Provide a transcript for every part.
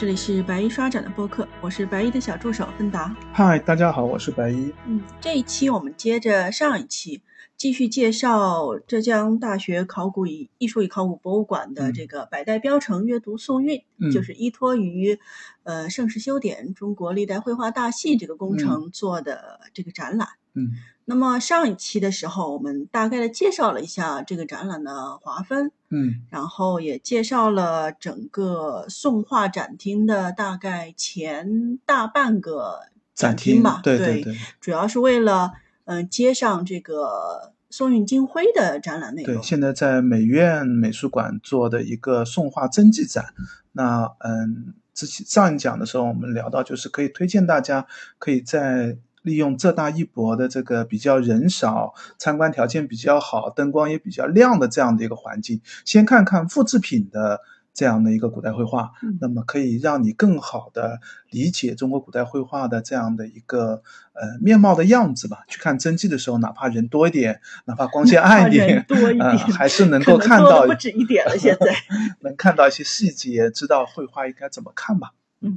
这里是白衣刷展的播客，我是白衣的小助手芬达。嗨，大家好，我是白衣。嗯，这一期我们接着上一期，继续介绍浙江大学考古与艺术与考古博物馆的这个百代标成阅读宋韵，嗯就是依托于呃盛世修典中国历代绘画大系这个工程做的这个展览。嗯那么上一期的时候，我们大概的介绍了一下这个展览的划分，嗯。然后也介绍了整个宋画展厅的大概前大半个展厅吧，对对对主要是为了嗯、呃接上这个宋韵金辉的展览内容。对，现在在美院美术馆做的一个宋画真迹展。那嗯，之前上一讲的时候我们聊到，就是可以推荐大家可以在利用浙大一博的这个比较人少、参观条件比较好、灯光也比较亮的这样的一个环境，先看看复制品的。这样的一个古代绘画，嗯那么可以让你更好的理解中国古代绘画的这样的一个呃面貌的样子吧。去看真迹的时候，哪怕人多一点，哪怕光线暗一点，多一点呃，还是能够看到不止一点了，现在。能看到一些细节，知道绘画应该怎么看吧。嗯，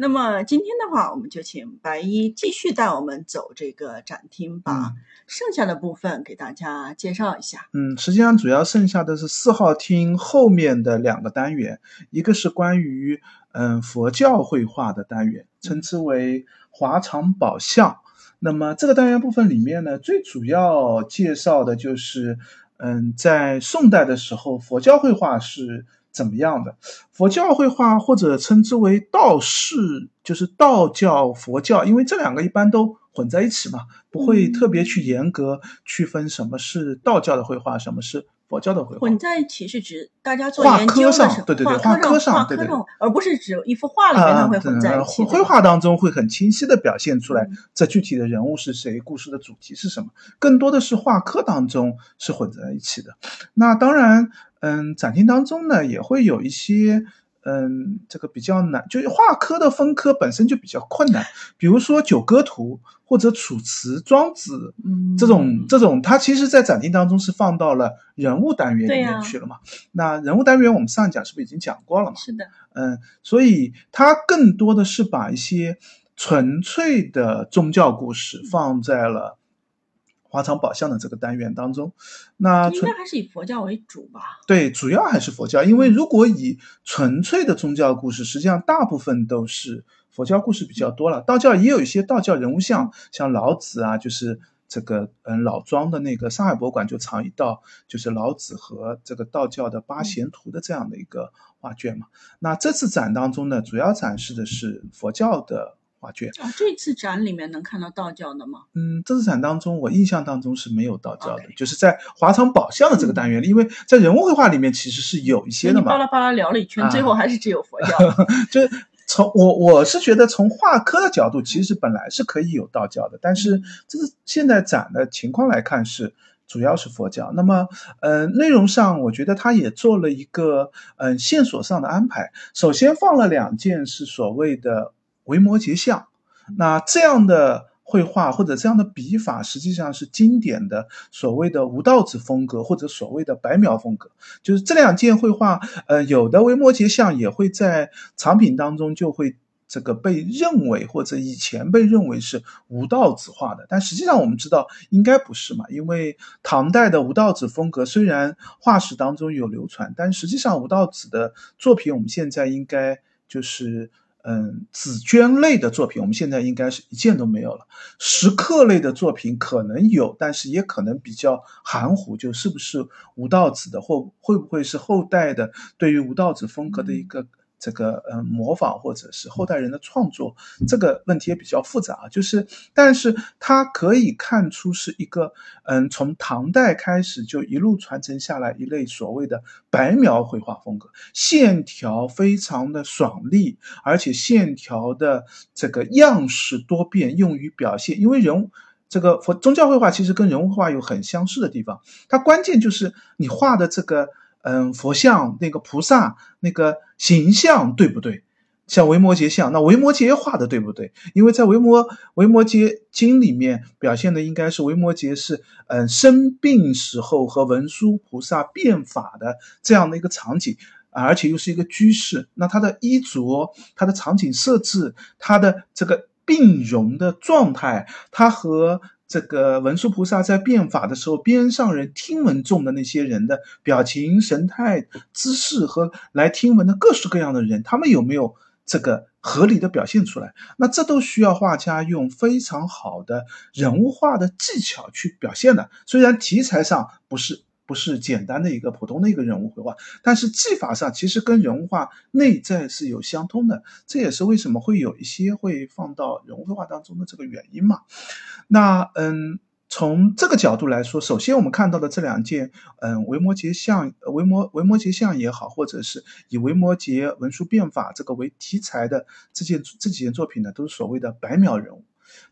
那么今天的话，我们就请白衣继续带我们走这个展厅，把嗯剩下的部分给大家介绍一下。嗯，实际上主要剩下的是四号厅后面的两个单元，一个是关于嗯佛教绘画的单元，称之为华藏宝相。那么这个单元部分里面呢，最主要介绍的就是嗯，在宋代的时候，佛教绘画是怎么样的？佛教绘画或者称之为道士，就是道教、佛教，因为这两个一般都混在一起嘛，不会特别去严格区分什么是道教的绘画，什么是佛教的绘画。混在一起是指大家做画研究上时候，对对对画画科上画对对科上，而不是指一幅画里面它会混在一起。啊绘画当中会很清晰的表现出来嗯，这具体的人物是谁，故事的主题是什么，更多的是画科当中是混在一起的。那当然，嗯，展厅当中呢也会有一些。嗯，这个比较难，就是画科的分科本身就比较困难。比如说《九歌图》或者《楚辞》《庄子》嗯这种这种，它其实在展厅当中是放到了人物单元里面去了嘛。那人物单元我们上一讲是不是已经讲过了嘛？是的，嗯，所以它更多的是把一些纯粹的宗教故事放在了华藏宝相的这个单元当中。那应纯该还是以佛教为主吧。对，主要还是佛教，因为如果以纯粹的宗教故事，实际上大部分都是佛教故事比较多了。道教也有一些道教人物像，像老子啊，就是这个嗯老庄的那个上海博物馆就藏一道，就是老子和这个道教的八贤图的这样的一个画卷嘛。那这次展当中呢，主要展示的是佛教的画卷。啊，这次展里面能看到道教的吗？嗯，这次展当中，我印象当中是没有道教的就是在华藏宝相的这个单元里，因为在人物绘画里面其实是有一些的嘛你巴。拉巴拉聊了一圈，啊最后还是只有佛教。就是从我我是觉得从画科的角度，其实本来是可以有道教的，但是这是现在展的情况来看是。主要是佛教，那么，呃，内容上我觉得他也做了一个，嗯、线索上的安排。首先放了两件是所谓的维摩诘像，那这样的绘画或者这样的笔法，实际上是经典的所谓的吴道子风格或者所谓的白描风格。就是这两件绘画，呃，有的维摩诘像也会在藏品当中就会这个被认为或者以前被认为是吴道子画的，但实际上我们知道应该不是嘛，因为唐代的吴道子风格虽然画史当中有流传，但实际上吴道子的作品我们现在应该就是。嗯，紫鹃类的作品，我们现在应该是一件都没有了。石刻类的作品可能有，但是也可能比较含糊，就是不是吴道子的，或会不会是后代的对于吴道子风格的一个这个嗯模仿，或者是后代人的创作，这个问题也比较复杂啊。就是，但是它可以看出是一个嗯，从唐代开始就一路传承下来一类所谓的白描绘画风格，线条非常的爽利，而且线条的这个样式多变，用于表现。因为人物这个佛宗教绘画其实跟人物画有很相似的地方，它关键就是你画的这个嗯佛像、那个菩萨、那个形象对不对？像维摩诘像，那维摩诘画的对不对？因为在维摩维摩诘经里面表现的应该是维摩诘是嗯生病时候和文殊菩萨变法的这样的一个场景。而且又是一个居士，那他的衣着、他的场景设置、他的这个病容的状态，他和这个文殊菩萨在变法的时候，边上人听闻众的那些人的表情、神态、姿势和来听闻的各式各样的人，他们有没有这个合理的表现出来？那这都需要画家用非常好的人物画的技巧去表现的。虽然题材上不是。不是简单的一个普通的一个人物绘画，但是技法上其实跟人物画内在是有相通的，这也是为什么会有一些会放到人物绘画当中的这个原因嘛。那嗯，从这个角度来说，首先我们看到的这两件，嗯，维摩诘像、维摩维摩诘像也好，或者是以维摩诘文殊变法这个为题材的这件这几件作品呢，都是所谓的白描人物。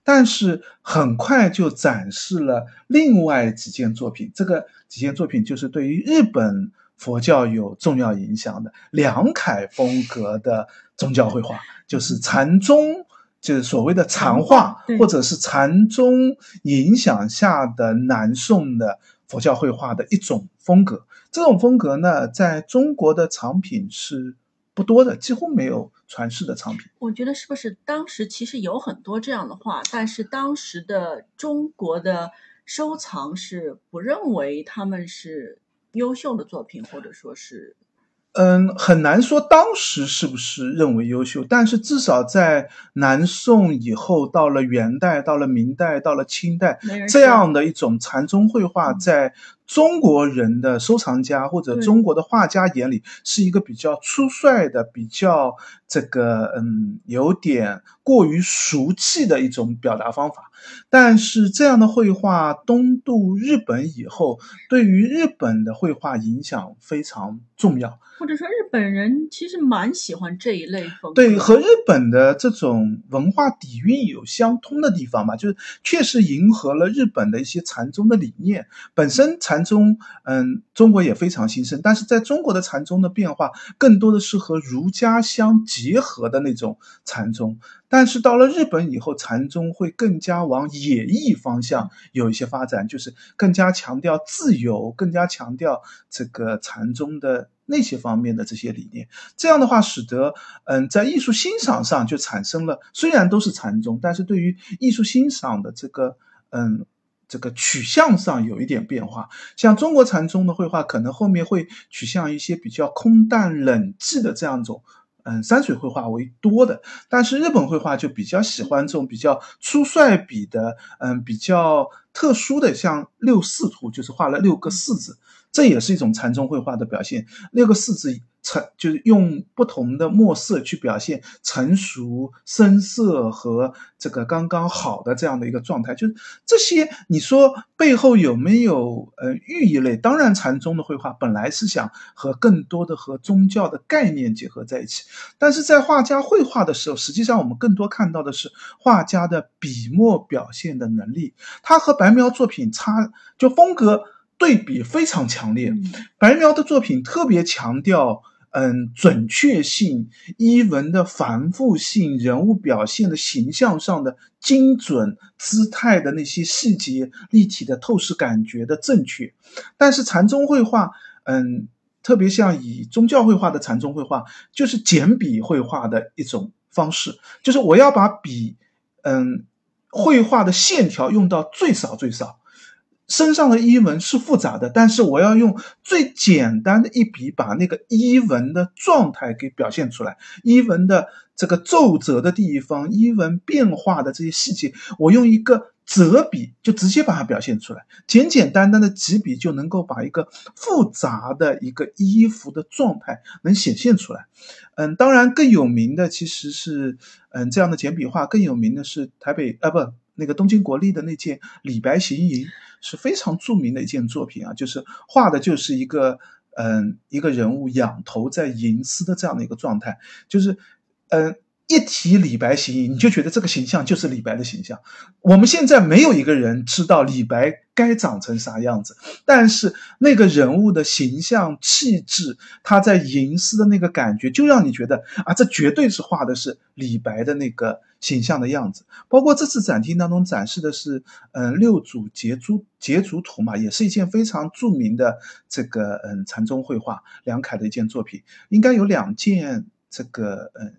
但是很快就展示了另外几件作品，这个几件作品就是对于日本佛教有重要影响的梁楷风格的宗教绘画，就是禅宗，就是所谓的禅画，或者是禅宗影响下的南宋的佛教绘画的一种风格。这种风格呢，在中国的藏品是。不多的，几乎没有传世的藏品。我觉得是不是当时其实有很多这样的画，但是当时的中国的收藏是不认为他们是优秀的作品，或者说是。嗯，很难说当时是不是认为优秀，但是至少在南宋以后，到了元代，到了明代，到了清代，这样的一种禅宗绘画，在中国人的收藏家或者中国的画家眼里，是一个比较粗率的、比较这个嗯，有点过于俗气的一种表达方法。但是这样的绘画东渡日本以后，对于日本的绘画影响非常重要。或者说，日本人其实蛮喜欢这一类风格。对，和日本的这种文化底蕴有相通的地方吧，就是确实迎合了日本的一些禅宗的理念。本身禅禅宗，嗯，中国也非常兴盛，但是在中国的禅宗的变化，更多的是和儒家相结合的那种禅宗。但是到了日本以后，禅宗会更加往野艺方向有一些发展，就是更加强调自由，更加强调这个禅宗的那些方面的这些理念。这样的话，使得嗯，在艺术欣赏上就产生了，虽然都是禅宗，但是对于艺术欣赏的这个嗯这个取向上有一点变化。像中国禅宗的绘画，可能后面会取向一些比较空淡冷寂的这样一种。嗯，山水绘画为多的，但是日本绘画就比较喜欢这种比较粗率笔的，嗯，比较特殊的，像六四图，就是画了六个四字，这也是一种禅宗绘画的表现。六个四字。成就是用不同的墨色去表现成熟、深色和这个刚刚好的这样的一个状态，就是这些。你说背后有没有呃寓意类？当然，禅宗的绘画本来是想和更多的和宗教的概念结合在一起，但是在画家绘画的时候，实际上我们更多看到的是画家的笔墨表现的能力。他和白描作品差就风格。对比非常强烈，白描的作品特别强调，嗯，准确性、衣纹的繁复性、人物表现的形象上的精准、姿态的那些细节、立体的透视感觉的正确。但是禅宗绘画，嗯，特别像以宗教绘画的禅宗绘画，就是简笔绘画的一种方式，就是我要把笔，嗯，绘画的线条用到最少最少。身上的衣纹是复杂的，但是我要用最简单的一笔把那个衣纹的状态给表现出来。衣纹的这个皱褶的地方，衣纹变化的这些细节，我用一个折笔就直接把它表现出来。简简单单的几笔就能够把一个复杂的一个衣服的状态能显现出来。嗯，当然更有名的其实是，嗯，这样的简笔画更有名的是台北啊不。那个东京国立的那件《李白行吟》是非常著名的一件作品啊，就是画的就是一个嗯一个人物仰头在吟诗的这样的一个状态，就是嗯一提李白形象，你就觉得这个形象就是李白的形象。我们现在没有一个人知道李白该长成啥样子，但是那个人物的形象、气质，他在吟诗的那个感觉，就让你觉得啊，这绝对是画的是李白的那个形象的样子。包括这次展厅当中展示的是，嗯，六组截竹截竹图嘛，也是一件非常著名的这个嗯禅宗绘画梁楷的一件作品，应该有两件这个嗯。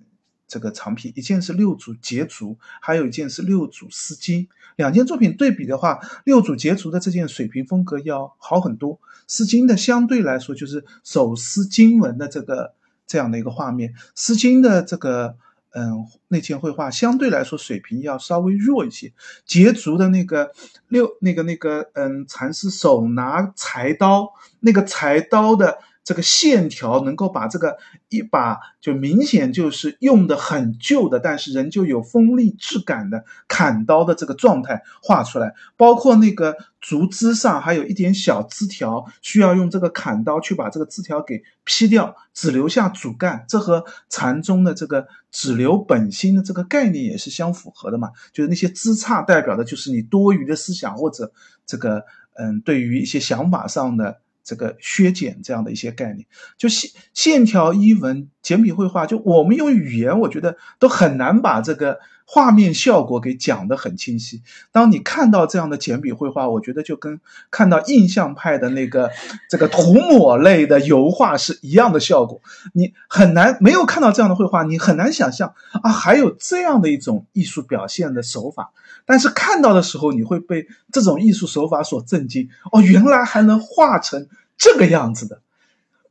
这个藏品，一件是六组结竹，还有一件是六组丝巾。两件作品对比的话，六组结竹的这件水平风格要好很多，丝巾的相对来说就是手撕经文的这个这样的一个画面。丝巾的这个嗯那件绘画相对来说水平要稍微弱一些。结竹的那个六那个那个嗯禅师手拿柴刀，那个柴刀的。这个线条能够把这个一把就明显就是用的很旧的，但是仍旧有锋利质感的砍刀的这个状态画出来，包括那个竹枝上还有一点小枝条，需要用这个砍刀去把这个枝条给劈掉，只留下主干。这和禅宗的这个只留本心的这个概念也是相符合的嘛？就是那些枝杈代表的就是你多余的思想或者这个嗯，对于一些想法上的。这个削减这样的一些概念，就线线条、衣纹、简笔绘画，就我们用语言，我觉得都很难把这个画面效果给讲得很清晰。当你看到这样的简笔绘画，我觉得就跟看到印象派的那个 这个涂抹类的油画是一样的效果。你很难没有看到这样的绘画，你很难想象啊，还有这样的一种艺术表现的手法。但是看到的时候，你会被这种艺术手法所震惊。哦，原来还能画成。这个样子的，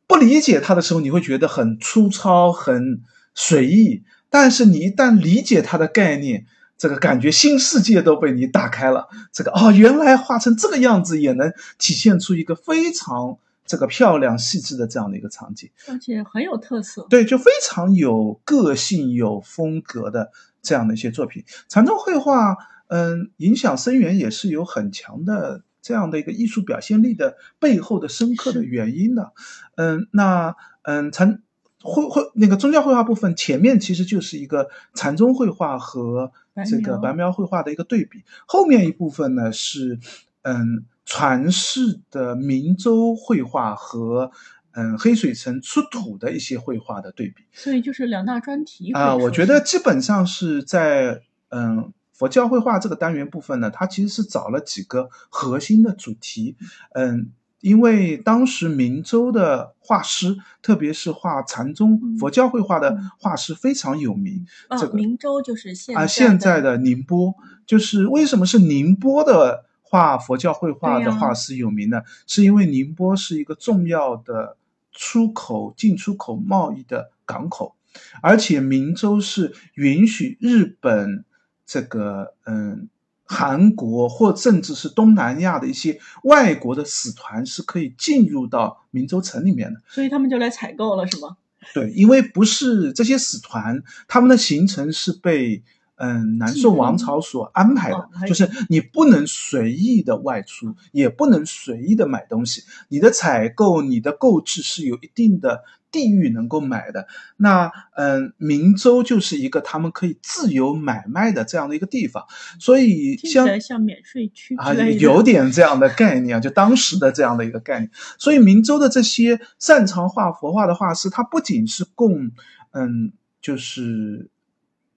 不理解它的时候，你会觉得很粗糙、很随意。但是你一旦理解它的概念，这个感觉新世界都被你打开了。这个哦，原来画成这个样子也能体现出一个非常这个漂亮、细致的这样的一个场景，而且很有特色。对，就非常有个性、有风格的这样的一些作品。禅宗绘画，嗯，影响深远，也是有很强的。这样的一个艺术表现力的背后的深刻的原因呢？嗯，那嗯禅绘绘那个宗教绘画部分前面其实就是一个禅宗绘画和这个白描绘画的一个对比，后面一部分呢是嗯传世的明州绘画和嗯黑水城出土的一些绘画的对比，所以就是两大专题啊，我觉得基本上是在嗯。佛教绘画这个单元部分呢，它其实是找了几个核心的主题，嗯，因为当时明州的画师，特别是画禅宗佛教绘画的画师非常有名。这个明州就是现啊现在的宁波，就是为什么是宁波的画佛教绘画的画师有名呢？是因为宁波是一个重要的出口进出口贸易的港口，而且明州是允许日本。这个嗯，韩国或甚至是东南亚的一些外国的使团是可以进入到明州城里面的，所以他们就来采购了，是吗？对，因为不是这些使团，他们的行程是被嗯南宋王朝所安排的，就是你不能随意的外出，也不能随意的买东西，你的采购、你的购置是有一定的。地域能够买的那，嗯，明州就是一个他们可以自由买卖的这样的一个地方，所以像像免税区啊，有点这样的概念，就当时的这样的一个概念。所以明州的这些擅长画佛画的画师，他不仅是供，嗯，就是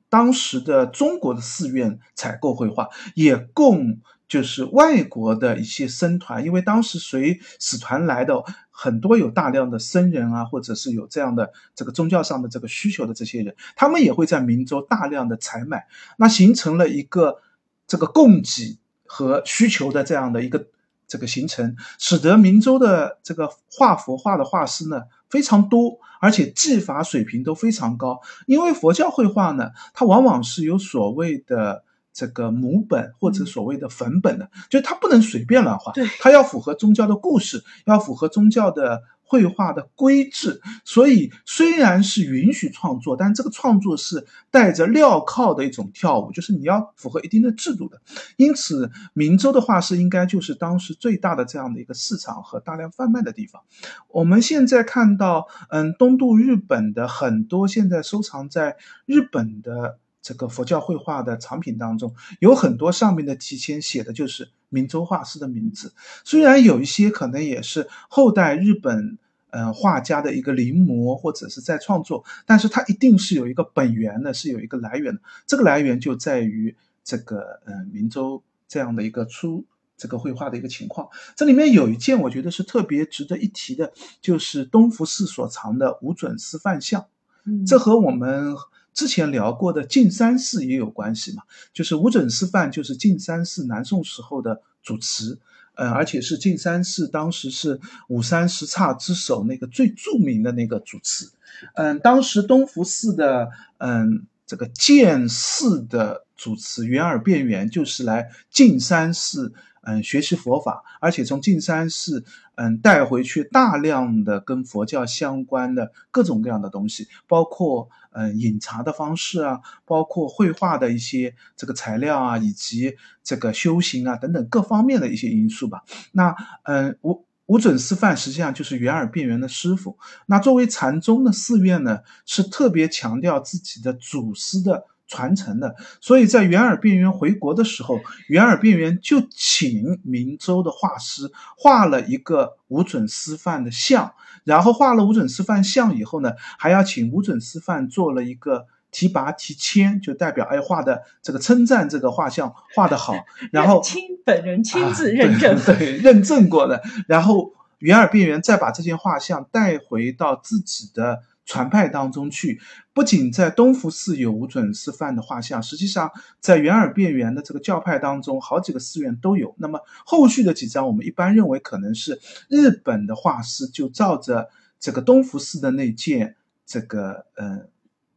当时的中国的寺院采购绘画，也供。就是外国的一些僧团，因为当时随使团来的很多有大量的僧人啊，或者是有这样的这个宗教上的这个需求的这些人，他们也会在明州大量的采买，那形成了一个这个供给和需求的这样的一个这个形成，使得明州的这个画佛画的画师呢非常多，而且技法水平都非常高。因为佛教绘画呢，它往往是有所谓的。这个母本或者所谓的粉本的，就是它不能随便乱画，对，它要符合宗教的故事，要符合宗教的绘画的规制，所以虽然是允许创作，但这个创作是带着镣铐的一种跳舞，就是你要符合一定的制度的。因此，明州的画室应该就是当时最大的这样的一个市场和大量贩卖的地方。我们现在看到，嗯，东渡日本的很多现在收藏在日本的这个佛教绘画的藏品当中，有很多上面的题签写的就是明州画师的名字。虽然有一些可能也是后代日本。嗯，画家的一个临摹或者是在创作，但是它一定是有一个本源的，是有一个来源的。这个来源就在于这个嗯，明州这样的一个出这个绘画的一个情况。这里面有一件我觉得是特别值得一提的，就是东福寺所藏的无准师范像。嗯，这和我们之前聊过的径山寺也有关系嘛。就是无准师范，就是径山寺南宋时候的主持。嗯，而且是径山寺当时是五山十刹之首那个最著名的那个主持。嗯，当时东福寺的嗯这个建寺的主持圆耳辩圆就是来径山寺嗯学习佛法，而且从径山寺嗯带回去大量的跟佛教相关的各种各样的东西，包括。嗯，饮茶的方式啊，包括绘画的一些这个材料啊，以及这个修行啊等等各方面的一些因素吧。那嗯，无无准师范实际上就是圆耳辩圆的师傅。那作为禅宗的寺院呢，是特别强调自己的祖师的传承的。所以在圆耳辩圆回国的时候，圆耳辩圆就请明州的画师画了一个无准师范的像。然后画了无准师范像以后呢，还要请无准师范做了一个提拔提签，就代表哎画的这个称赞这个画像画的好，然后亲本人亲自认证，对认证过的，然后圆耳辩圆再把这件画像带回到自己的。传派当中去，不仅在东福寺有无准师范的画像，实际上在圆耳辩圆的这个教派当中，好几个寺院都有。那么后续的几张，我们一般认为可能是日本的画师就照着这个东福寺的那件这个呃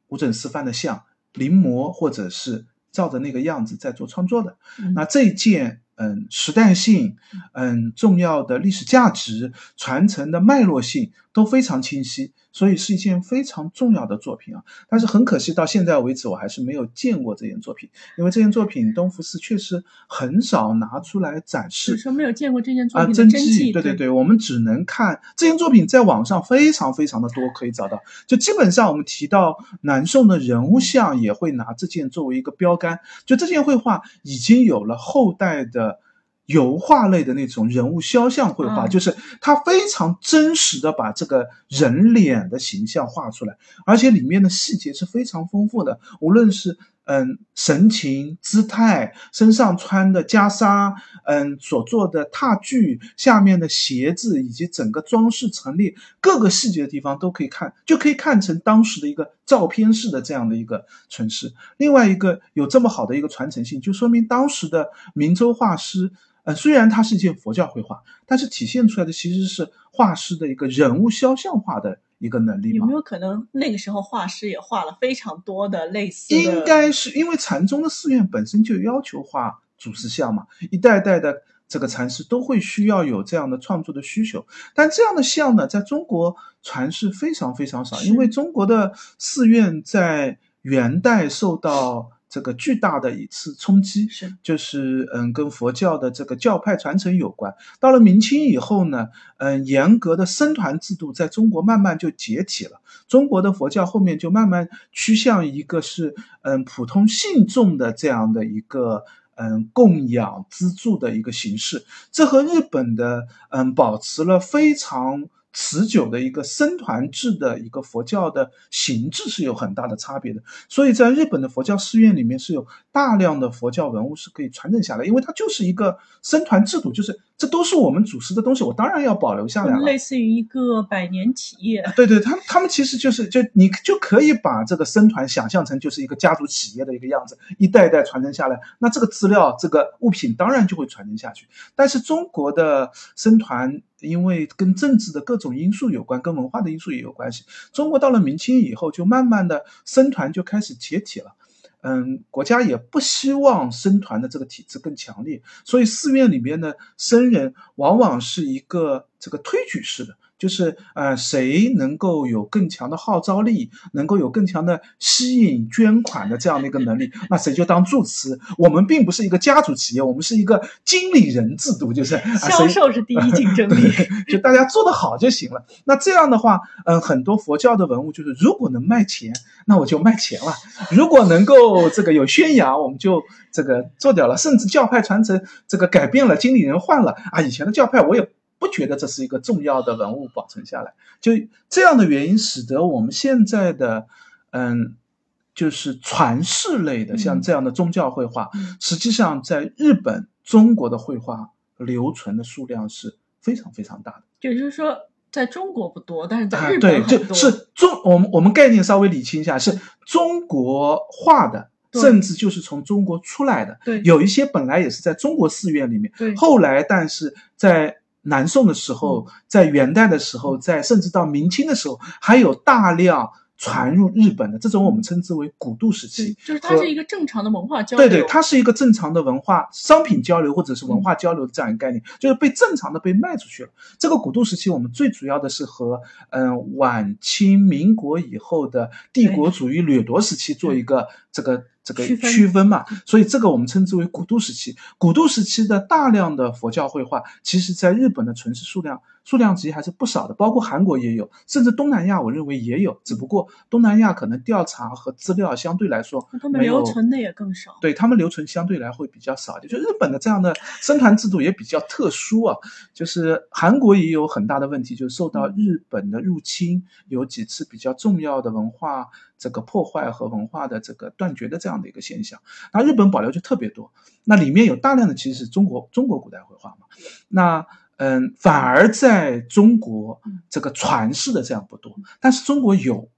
无准师范的像临摹，或者是照着那个样子在做创作的。那这一件。嗯，时代性，嗯，重要的历史价值、传承的脉络性都非常清晰，所以是一件非常重要的作品啊。但是很可惜，到现在为止，我还是没有见过这件作品，因为这件作品东福寺确实很少拿出来展示。说没有见过这件作品啊，真迹，对对对，我们只能看这件作品，在网上非常非常的多，可以找到。就基本上我们提到南宋的人物像，也会拿这件作为一个标杆。就这件绘画已经有了后代的。油画类的那种人物肖像绘画，就是他非常真实的把这个人脸的形象画出来，而且里面的细节是非常丰富的，无论是嗯神情、姿态、身上穿的袈裟、嗯所做的踏具、下面的鞋子以及整个装饰陈列各个细节的地方都可以看，就可以看成当时的一个照片式的这样的一个存世。另外一个有这么好的一个传承性，就说明当时的明州画师。呃，虽然它是一件佛教绘画，但是体现出来的其实是画师的一个人物肖像画的一个能力。有没有可能那个时候画师也画了非常多的类似？应该是因为禅宗的寺院本身就要求画祖师像嘛，一代代的这个禅师都会需要有这样的创作的需求。但这样的像呢，在中国传世非常非常少，因为中国的寺院在元代受到。这个巨大的一次冲击是，就是嗯，跟佛教的这个教派传承有关。到了明清以后呢，嗯，严格的僧团制度在中国慢慢就解体了。中国的佛教后面就慢慢趋向一个是嗯普通信众的这样的一个嗯供养资助的一个形式。这和日本的嗯保持了非常。持久的一个僧团制的一个佛教的形制是有很大的差别的，所以在日本的佛教寺院里面是有大量的佛教文物是可以传承下来，因为它就是一个僧团制度，就是这都是我们祖师的东西，我当然要保留下来了。类似于一个百年企业。对对，他们他们其实就是就你就可以把这个僧团想象成就是一个家族企业的一个样子，一代一代传承下来，那这个资料这个物品当然就会传承下去。但是中国的僧团。因为跟政治的各种因素有关，跟文化的因素也有关系。中国到了明清以后，就慢慢的僧团就开始解体了。嗯，国家也不希望僧团的这个体制更强烈，所以寺院里面的僧人往往是一个这个推举式的。就是呃，谁能够有更强的号召力，能够有更强的吸引捐款的这样的一个能力，那谁就当住持。我们并不是一个家族企业，我们是一个经理人制度，就是销售是第一竞争力，就大家做得好就行了。那这样的话，嗯，很多佛教的文物就是如果能卖钱，那我就卖钱了；如果能够这个有宣扬，我们就这个做掉了。甚至教派传承这个改变了，经理人换了啊，以前的教派我也。不觉得这是一个重要的文物保存下来，就这样的原因，使得我们现在的，嗯，就是传世类的，像这样的宗教绘画，实际上在日本、中国的绘画留存的数量是非常非常大的。也就是说，在中国不多，但是在日本很多。是中，我们我们概念稍微理清一下，是中国画的，甚至就是从中国出来的。对，有一些本来也是在中国寺院里面，对，后来但是在。南宋的时候，在元代的时候，在甚至到明清的时候，还有大量传入日本的这种，我们称之为古渡时期，就是它是一个正常的文化交流。对对，它是一个正常的文化商品交流或者是文化交流的这样一个概念，就是被正常的被卖出去了。这个古渡时期，我们最主要的是和嗯晚清民国以后的帝国主义掠夺时期做一个这个。这个区分嘛，所以这个我们称之为古都时期。古都时期的大量的佛教绘画，其实在日本的存世数量数量级还是不少的，包括韩国也有，甚至东南亚我认为也有。只不过东南亚可能调查和资料相对来说没有，留存的也更少。对他们留存相对来会比较少，就日本的这样的生团制度也比较特殊啊。就是韩国也有很大的问题，就受到日本的入侵，有几次比较重要的文化。这个破坏和文化的这个断绝的这样的一个现象，那日本保留就特别多，那里面有大量的其实是中国中国古代绘画嘛，那嗯，反而在中国这个传世的这样不多，但是中国有。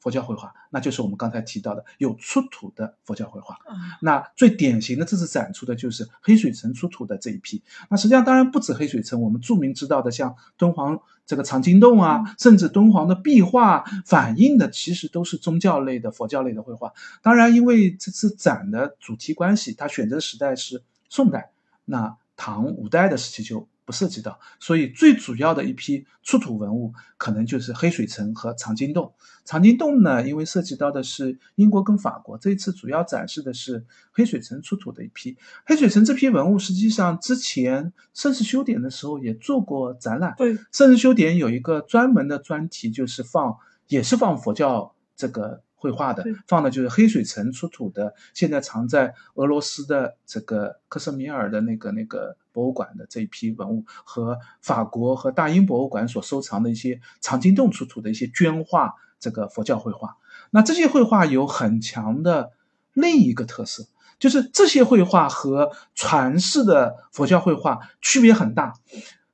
佛教绘画，那就是我们刚才提到的有出土的佛教绘画。那最典型的这次展出的就是黑水城出土的这一批。那实际上当然不止黑水城，我们著名知道的像敦煌这个藏经洞啊，甚至敦煌的壁画，反映的其实都是宗教类的佛教类的绘画。当然，因为这次展的主题关系，它选择的时代是宋代，那唐五代的时期就。不涉及到，所以最主要的一批出土文物可能就是黑水城和藏经洞。藏经洞呢，因为涉及到的是英国跟法国，这一次主要展示的是黑水城出土的一批。黑水城这批文物，实际上之前盛世修典的时候也做过展览。对，盛世修典有一个专门的专题，就是放，也是放佛教这个。绘画的放的就是黑水城出土的，现在藏在俄罗斯的这个克什米尔的那个那个博物馆的这一批文物，和法国和大英博物馆所收藏的一些藏经洞出土的一些绢画，这个佛教绘画。那这些绘画有很强的另一个特色，就是这些绘画和传世的佛教绘画区别很大。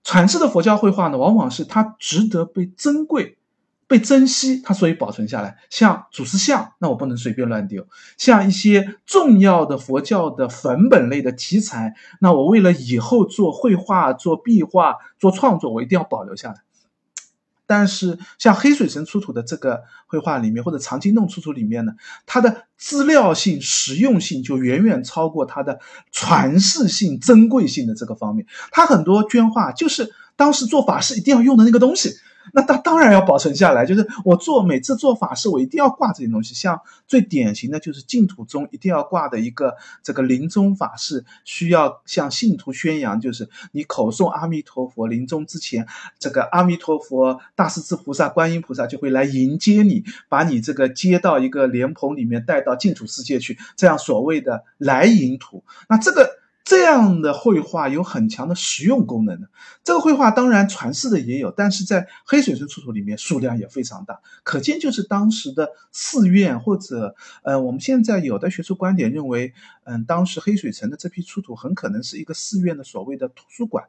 传世的佛教绘画呢，往往是它值得被珍贵。被珍惜，它所以保存下来。像祖师像，那我不能随便乱丢；像一些重要的佛教的粉本类的题材，那我为了以后做绘画、做壁画、做创作，我一定要保留下来。但是，像黑水城出土的这个绘画里面，或者藏经洞出土里面呢，它的资料性、实用性就远远超过它的传世性、珍贵性的这个方面。它很多绢画就是当时做法事一定要用的那个东西。那当当然要保存下来，就是我做每次做法事，我一定要挂这些东西。像最典型的就是净土宗一定要挂的一个这个临终法事，需要向信徒宣扬，就是你口诵阿弥陀佛，临终之前，这个阿弥陀佛、大势至菩萨、观音菩萨就会来迎接你，把你这个接到一个莲蓬里面，带到净土世界去，这样所谓的来迎土。那这个。这样的绘画有很强的实用功能。的，这个绘画当然传世的也有，但是在黑水城出土里面数量也非常大，可见就是当时的寺院或者，呃，我们现在有的学术观点认为，嗯，当时黑水城的这批出土很可能是一个寺院的所谓的图书馆，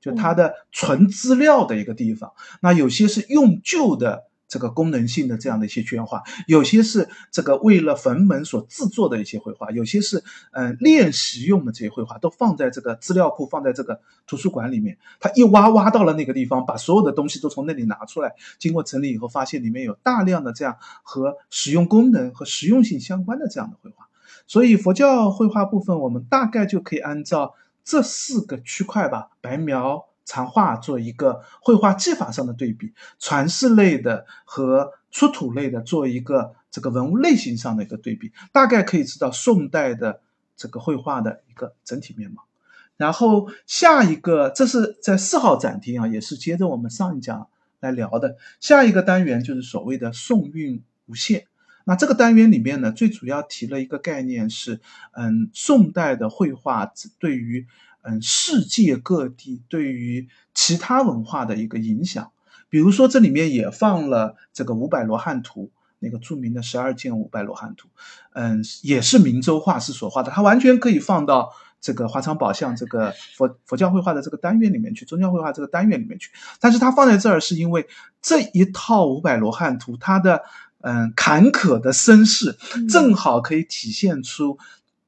就它的存资料的一个地方，那有些是用旧的。这个功能性的这样的一些绢画，有些是这个为了坟门所制作的一些绘画，有些是嗯练习用的这些绘画，都放在这个资料库，放在这个图书馆里面。他一挖挖到了那个地方，把所有的东西都从那里拿出来，经过整理以后，发现里面有大量的这样和使用功能和实用性相关的这样的绘画。所以佛教绘画部分，我们大概就可以按照这四个区块吧：白描、残画做一个绘画技法上的对比，传世类的和出土类的做一个这个文物类型上的一个对比，大概可以知道宋代的这个绘画的一个整体面貌。然后下一个，这是在四号展厅啊，也是接着我们上一讲来聊的。下一个单元就是所谓的宋韵无限。那这个单元里面呢，最主要提了一个概念是，嗯，宋代的绘画对于嗯世界各地对于其他文化的一个影响。比如说这里面也放了这个五百罗汉图，那个著名的十二件五百罗汉图，嗯，也是明州画师所画的，它完全可以放到。这个华藏宝相这个 佛佛教绘画的这个单元里面去，宗教绘画这个单元里面去，但是它放在这儿是因为这一套五百罗汉图，它的嗯坎坷的身世，正好可以体现出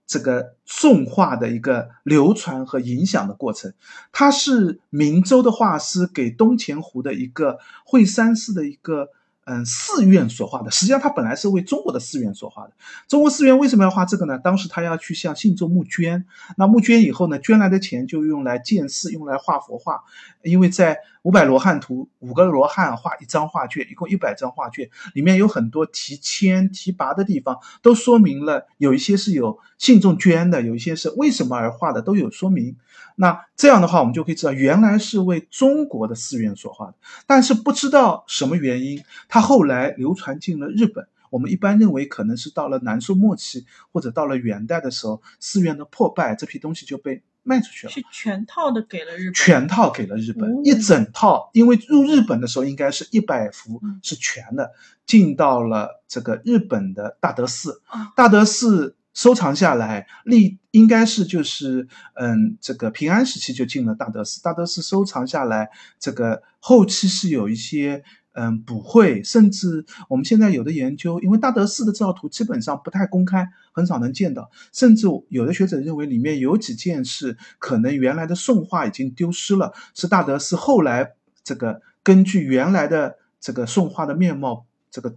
这个宋画的一个流传和影响的过程。它是明州的画师给东钱湖的一个惠山寺的一个。嗯，寺院所画的，实际上他本来是为中国的寺院所画的。中国寺院为什么要画这个呢？当时他要去向信众募捐，那募捐以后呢，捐来的钱就用来建寺，用来画佛画。因为在五百罗汉图，五个罗汉画一张画卷，一共一百张画卷，里面有很多提签提拔的地方，都说明了有一些是有信众捐的，有一些是为什么而画的，都有说明。那这样的话，我们就可以知道，原来是为中国的寺院所画的，但是不知道什么原因，它后来流传进了日本。我们一般认为，可能是到了南宋末期或者到了元代的时候，寺院的破败，这批东西就被卖出去了。是全套的给了日本，全套给了日本，一整套，因为入日本的时候应该是一百幅是全的，进到了这个日本的大德寺，大德寺。收藏下来，历应该是就是嗯，这个平安时期就进了大德寺。大德寺收藏下来，这个后期是有一些嗯补绘，甚至我们现在有的研究，因为大德寺的造图基本上不太公开，很少能见到。甚至有的学者认为里面有几件是可能原来的宋画已经丢失了，是大德寺后来这个根据原来的这个宋画的面貌这个。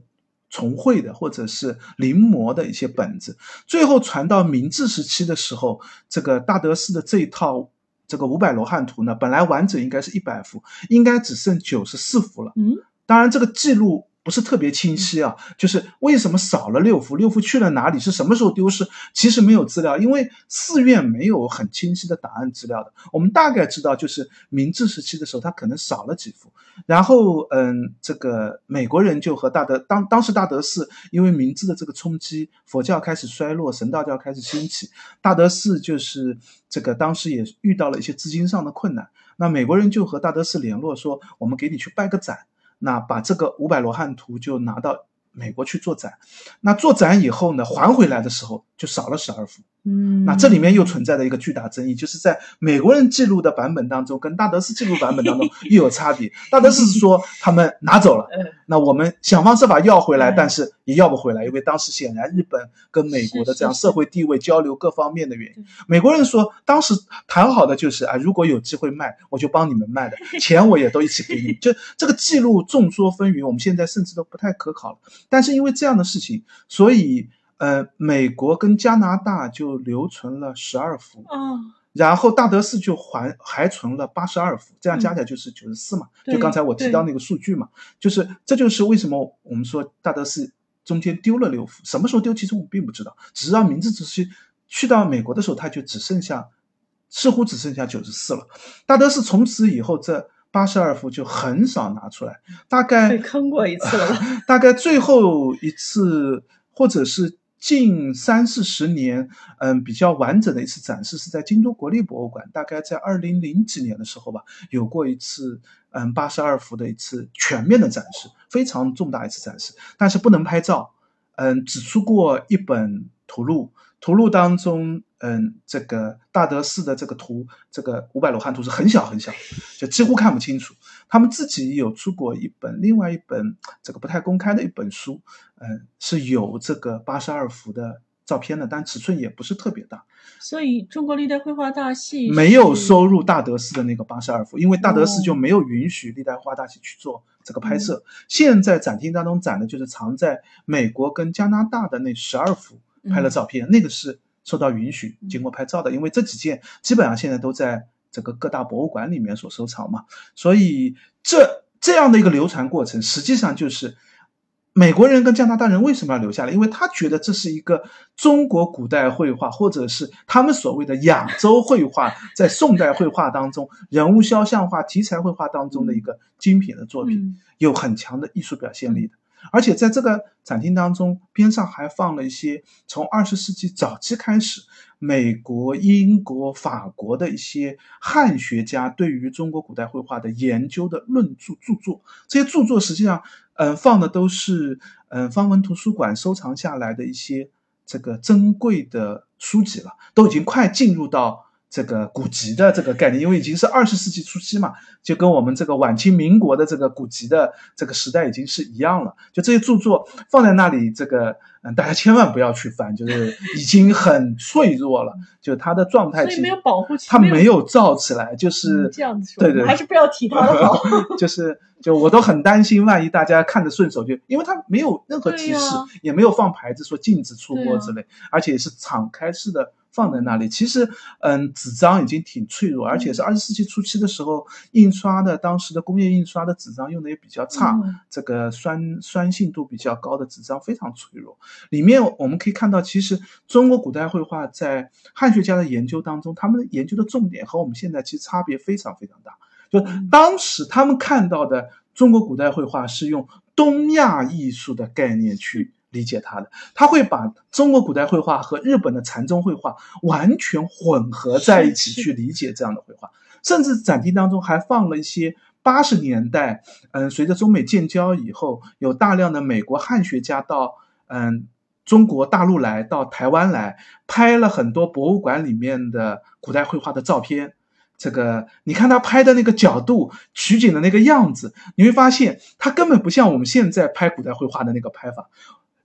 重绘的或者是临摹的一些本子，最后传到明治时期的时候，这个大德寺的这一套这个五百罗汉图呢，本来完整应该是一百幅，应该只剩九十四幅了。嗯，当然这个记录。不是特别清晰啊，就是为什么少了六幅？六幅去了哪里？是什么时候丢失？其实没有资料，因为寺院没有很清晰的档案资料的。我们大概知道，就是明治时期的时候，它可能少了几幅。然后，嗯，这个美国人就和大德当当时大德寺因为明治的这个冲击，佛教开始衰落，神道教开始兴起，大德寺就是这个当时也遇到了一些资金上的困难。那美国人就和大德寺联络说，我们给你去办个展。那把这个五百罗汉图就拿到美国去做展，那做展以后呢，还回来的时候就少了十二幅。嗯，那这里面又存在着一个巨大争议，就是在美国人记录的版本当中，跟大德寺记录版本当中 又有差别。大德寺是说他们拿走了，那我们想方设法要回来，但是也要不回来，因为当时显然日本跟美国的这样社会地位、交流各方面的原因。美国人说，当时谈好的就是啊，如果有机会卖，我就帮你们卖的，钱我也都一起给你。就这个记录众说纷纭，我们现在甚至都不太可考了。但是因为这样的事情，所以。呃，美国跟加拿大就留存了十二幅，然后大德寺就还还存了八十二幅，这样加起来就是九十四嘛。就刚才我提到那个数据嘛，就是这就是为什么我们说大德寺中间丢了六幅，什么时候丢，其实我们并不知道，只知道明治时期去到美国的时候，它就只剩下，似乎只剩下九十四了。大德寺从此以后这八十二幅就很少拿出来，大概被坑过一次了，大概最后一次或者是。近三四十年，嗯，比较完整的一次展示是在京都国立博物馆，大概在二零零几年的时候吧，有过一次，嗯，八十二幅的一次全面的展示，非常重大一次展示，但是不能拍照，嗯，只出过一本图录，图录当中，嗯，这个大德寺的这个图，这个五百罗汉图是很小很小，就几乎看不清楚。他们自己有出过一本，另外一本这个不太公开的一本书，嗯，是有这个八十二幅的照片的，但尺寸也不是特别大。所以中国历代绘画大系没有收入大德寺的那个八十二幅，因为大德寺就没有允许历代画大系去做这个拍摄。现在展厅当中展的就是藏在美国跟加拿大的那十二幅拍了照片，那个是受到允许经过拍照的，因为这几件基本上现在都在。整个各大博物馆里面所收藏嘛。所以这这样的一个流传过程，实际上就是美国人跟加拿大人为什么要留下来？因为他觉得这是一个中国古代绘画，或者是他们所谓的亚洲绘画，在宋代绘画当中，人物肖像画、题材绘画当中的一个精品的作品，嗯有很强的艺术表现力的。而且在这个展厅当中，边上还放了一些从二十世纪早期开始，美国、英国、法国的一些汉学家对于中国古代绘画的研究的论著著作。这些著作实际上，嗯、放的都是嗯、方文图书馆收藏下来的一些这个珍贵的书籍了，都已经快进入到。这个古籍的这个概念，因为已经是二十世纪初期嘛，就跟我们这个晚清民国的这个古籍的这个时代已经是一样了。就这些著作放在那里，这个嗯，大家千万不要去翻，就是已经很脆弱了，就它的状态其实没有保护期，它没有造起来，就是嗯这样子说，对对，还是不要提它了好。就是就我都很担心，万一大家看着顺手就，因为它没有任何提示，也没有放牌子说禁止出国之类，而且也是敞开式的放在那里。其实，嗯，纸张已经挺脆弱，而且是二十世纪初期的时候印刷的，当时的工业印刷的纸张用的也比较差，嗯这个酸酸性度比较高的纸张非常脆弱。里面我们可以看到，其实中国古代绘画在汉学家的研究当中，他们研究的重点和我们现在其实差别非常非常大。就嗯当时他们看到的中国古代绘画是用东亚艺术的概念去理解它的，他会把中国古代绘画和日本的禅宗绘画完全混合在一起去理解这样的绘画，甚至展厅当中还放了一些。八十年代，嗯，随着中美建交以后，有大量的美国汉学家到嗯中国大陆来，到台湾来，拍了很多博物馆里面的古代绘画的照片。这个你看他拍的那个角度、取景的那个样子，你会发现他根本不像我们现在拍古代绘画的那个拍法。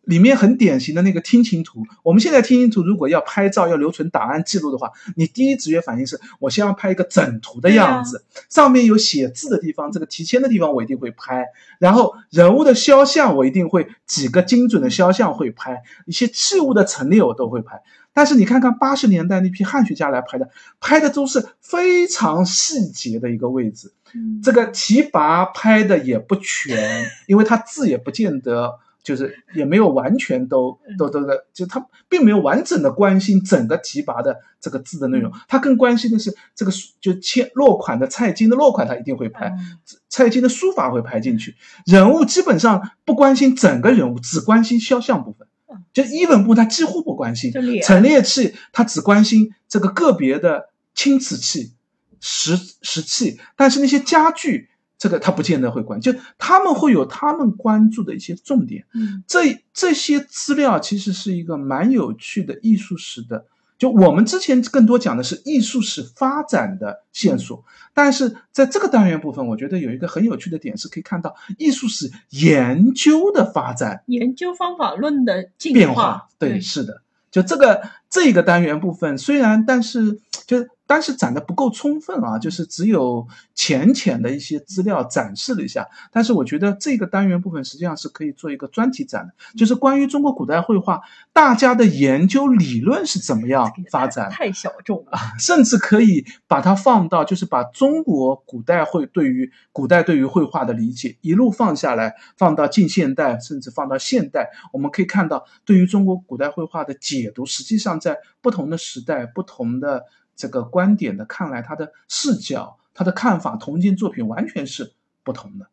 里面很典型的那个听琴图，我们现在听琴图如果要拍照要留存档案记录的话，你第一直觉反应是我先要拍一个整图的样子，上面有写字的地方，这个提签的地方我一定会拍，然后人物的肖像我一定会几个精准的肖像会拍，一些器物的陈列我都会拍。但是你看看八十年代那批汉学家来拍的，拍的都是非常细节的一个位置，嗯这个提拔拍的也不全，因为他字也不见得。就是也没有完全都都都的，就他并没有完整的关心整个提拔的这个字的内容，他更关心的是这个就签落款的蔡京的落款，他一定会拍，嗯。蔡京的书法会拍进去，人物基本上不关心整个人物，只关心肖像部分嗯，就一文部他几乎不关心陈列器他只关心这个个别的青瓷器、石石器，但是那些家具。这个他不见得会关，就他们会有他们关注的一些重点，嗯。这这些资料其实是一个蛮有趣的艺术史的，就我们之前更多讲的是艺术史发展的线索，但是在这个单元部分，我觉得有一个很有趣的点是可以看到艺术史研究的发展。研究方法论的进变化。对，是的，就这个这个单元部分，虽然但是就但是展的不够充分啊，就是只有浅浅的一些资料展示了一下。但是我觉得这个单元部分实际上是可以做一个专题展的，就是关于中国古代绘画大家的研究理论是怎么样发展。太小众了。甚至可以把它放到，就是把中国古代绘对于古代对于绘画的理解一路放下来，放到近现代，甚至放到现代，我们可以看到对于中国古代绘画的解读，实际上在不同的时代、不同的这个观点的看来，他的视角、他的看法，同一件作品完全是不同的。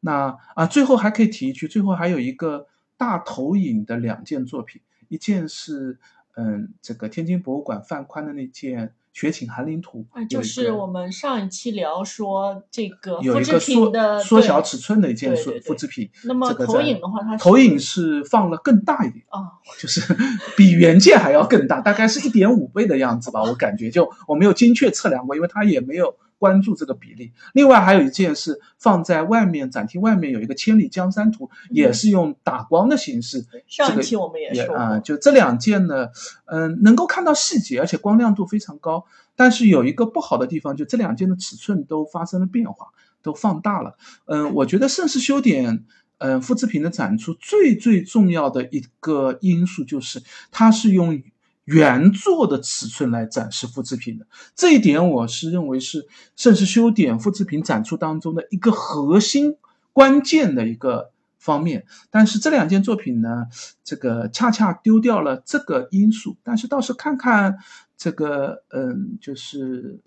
那啊，最后还可以提一句，最后还有一个大投影的两件作品，一件是嗯，这个天津博物馆范宽的那件《雪景寒林图》啊，就是我们上一期聊说这个有复制一个缩品的缩小尺寸的一件复制品。那么投影的话它是投影是放了更大一点，啊，就是 比原件还要更大，大概是一点五倍的样子吧，我感觉就我没有精确测量过，因为它也没有关注这个比例。另外还有一件是放在外面展厅外面有一个《千里江山图》，也是用打光的形式。这个上一期我们也说啊、就这两件呢，嗯、能够看到细节，而且光亮度非常高。但是有一个不好的地方，就这两件的尺寸都发生了变化，都放大了。嗯、我觉得盛世修典。嗯，复制品的展出最最重要的一个因素就是，它是用原作的尺寸来展示复制品的。这一点我是认为是盛世修典复制品展出当中的一个核心关键的一个方面。但是这两件作品呢，这个恰恰丢掉了这个因素。但是倒是看看这个，嗯，就是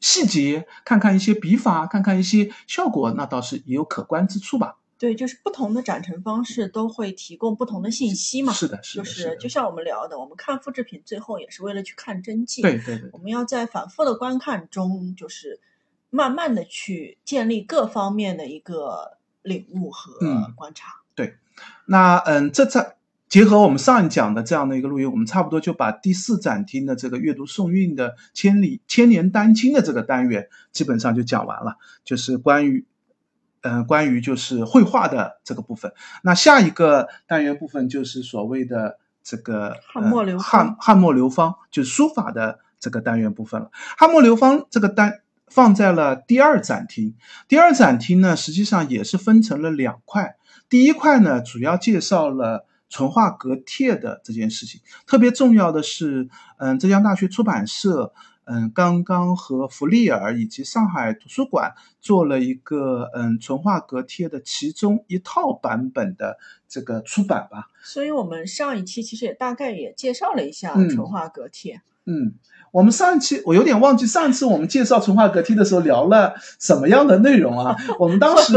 细节，看看一些笔法，看看一些效果，那倒是也有可观之处吧。对，就是不同的展陈方式都会提供不同的信息嘛。是的，是的，就是就像我们聊的，我们看复制品最后也是为了去看真迹。对对对。我们要在反复的观看中，就是慢慢的去建立各方面的一个领悟和观察。对，那嗯，这在结合我们上一讲的这样的一个录音，我们差不多就把第四展厅的这个阅读宋韵的千里千年丹青的这个单元基本上就讲完了，就是关于。嗯，关于就是绘画的这个部分，那下一个单元部分就是所谓的这个汉墨流汉汉墨流芳，就是书法的这个单元部分了。汉墨流芳这个单放在了第二展厅，第二展厅呢实际上也是分成了两块，第一块呢主要介绍了淳化阁帖的这件事情，特别重要的是，嗯，浙江大学出版社。嗯，刚刚和弗利尔以及上海图书馆做了一个嗯纯化格贴的其中一套版本的这个出版吧。所以我们上一期其实也大概也介绍了一下纯化格贴。嗯。我们上一期我有点忘记上次我们介绍纯化隔梯的时候聊了什么样的内容啊？我们当时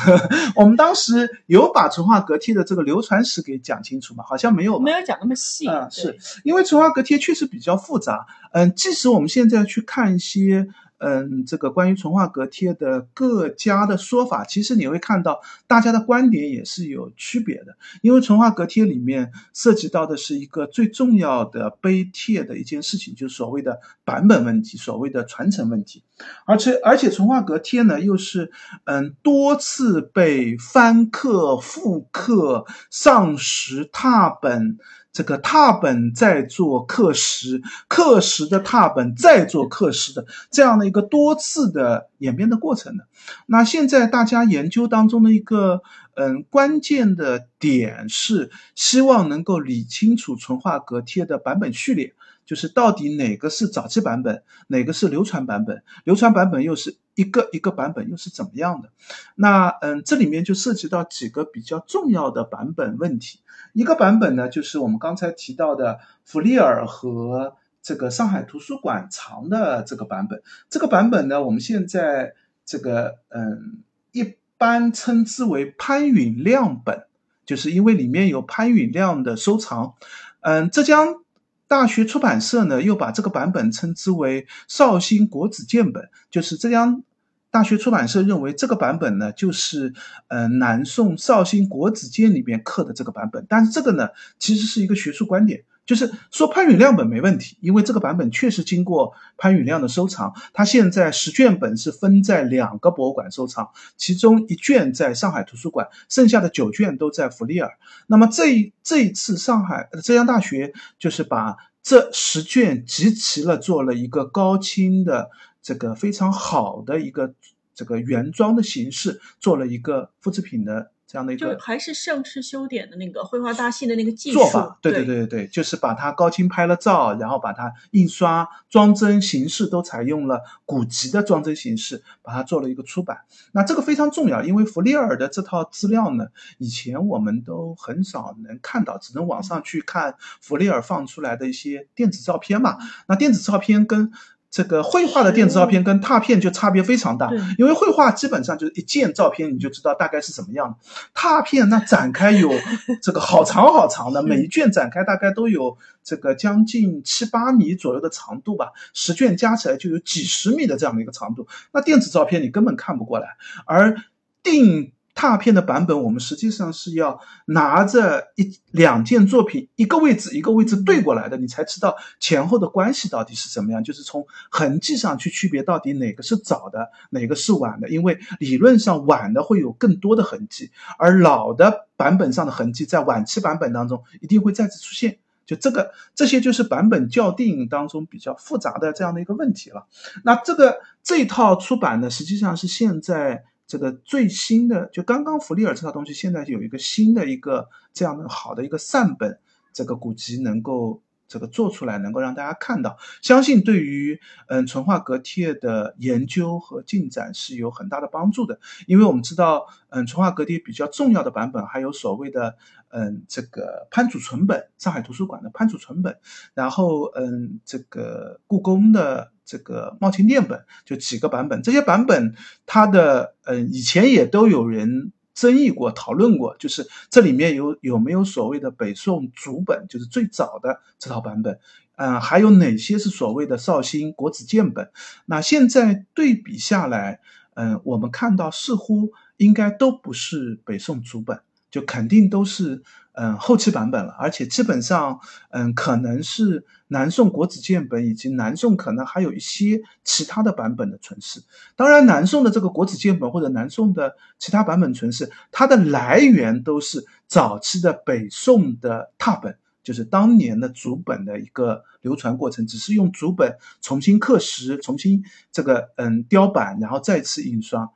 我们当时有把纯化隔梯的这个流传史给讲清楚吗？好像没有，没有讲那么细。嗯，是因为纯化隔梯确实比较复杂。嗯，即使我们现在去看一些。嗯，这个关于淳化阁帖的各家的说法，其实你会看到大家的观点也是有区别的。因为淳化阁帖里面涉及到的是一个最重要的碑帖的一件事情，就是所谓的版本问题，所谓的传承问题。而且而且淳化阁帖呢，又是嗯多次被翻刻、复刻、上石拓本。这个踏本再做课时，课时的踏本再做课时的这样的一个多次的演变的过程呢？那现在大家研究当中的一个嗯关键的点是，希望能够理清楚纯化格贴的版本序列，就是到底哪个是早期版本，哪个是流传版本，流传版本又是一个一个版本又是怎么样的？那嗯，这里面就涉及到几个比较重要的版本问题。一个版本呢，就是我们刚才提到的弗利尔和这个上海图书馆藏的这个版本。这个版本呢，我们现在这个嗯，一般称之为潘允亮本，就是因为里面有潘允亮的收藏。嗯，浙江大学出版社呢，又把这个版本称之为绍兴国子监本，就是浙江。大学出版社认为这个版本呢，就是呃南宋绍兴国子监里边刻的这个版本。但是这个呢，其实是一个学术观点，就是说潘允亮本没问题，因为这个版本确实经过潘允亮的收藏。他现在十卷本是分在两个博物馆收藏，其中一卷在上海图书馆，剩下的九卷都在弗利尔。那么这这一次上海浙江大学就是把这十卷集齐了，做了一个高清的。这个非常好的一个这个原装的形式，做了一个复制品的这样的一个，就还是盛世修典的那个绘画大戏的那个技术做法，对对对对对，就是把它高清拍了照，然后把它印刷装帧形式都采用了古籍的装帧形式，把它做了一个出版。那这个非常重要，因为弗利尔的这套资料呢，以前我们都很少能看到，只能网上去看弗利尔放出来的一些电子照片嘛。那电子照片跟这个绘画的电子照片跟拓片就差别非常大，因为绘画基本上就是一件照片你就知道大概是什么样的，拓片那展开有 这个好长好长的，每一卷展开大概都有这个将近七八米左右的长度吧，十卷加起来就有几十米的这样的一个长度，那电子照片你根本看不过来，而定。拓片的版本，我们实际上是要拿着一两件作品，一个位置一个位置对过来的，你才知道前后的关系到底是怎么样。就是从痕迹上去区别到底哪个是早的，哪个是晚的。因为理论上晚的会有更多的痕迹，而老的版本上的痕迹在晚期版本当中一定会再次出现。就这个这些就是版本校订当中比较复杂的这样的一个问题了。那这个这套出版呢，实际上是现在。这个最新的，就刚刚弗利尔这套东西，现在有一个新的一个这样的好的一个善本，这个古籍能够这个做出来，能够让大家看到，相信对于嗯纯化镉贴的研究和进展是有很大的帮助的。因为我们知道，嗯，纯化镉贴比较重要的版本还有所谓的嗯这个潘祖存本，上海图书馆的潘祖存本，然后嗯这个故宫的这个茂清殿本，就几个版本。这些版本它的嗯以前也都有人。争议过、讨论过，就是这里面有有没有所谓的北宋主本，就是最早的这套版本，嗯，还有哪些是所谓的绍兴国子监本？那现在对比下来，嗯，我们看到似乎应该都不是北宋主本，就肯定都是。嗯，后期版本了，而且基本上，嗯，可能是南宋国子监本，以及南宋可能还有一些其他的版本的存世。当然，南宋的这个国子监本或者南宋的其他版本存世，它的来源都是早期的北宋的拓本，就是当年的主本的一个流传过程，只是用主本重新刻石、重新这个嗯雕版，然后再次印刷。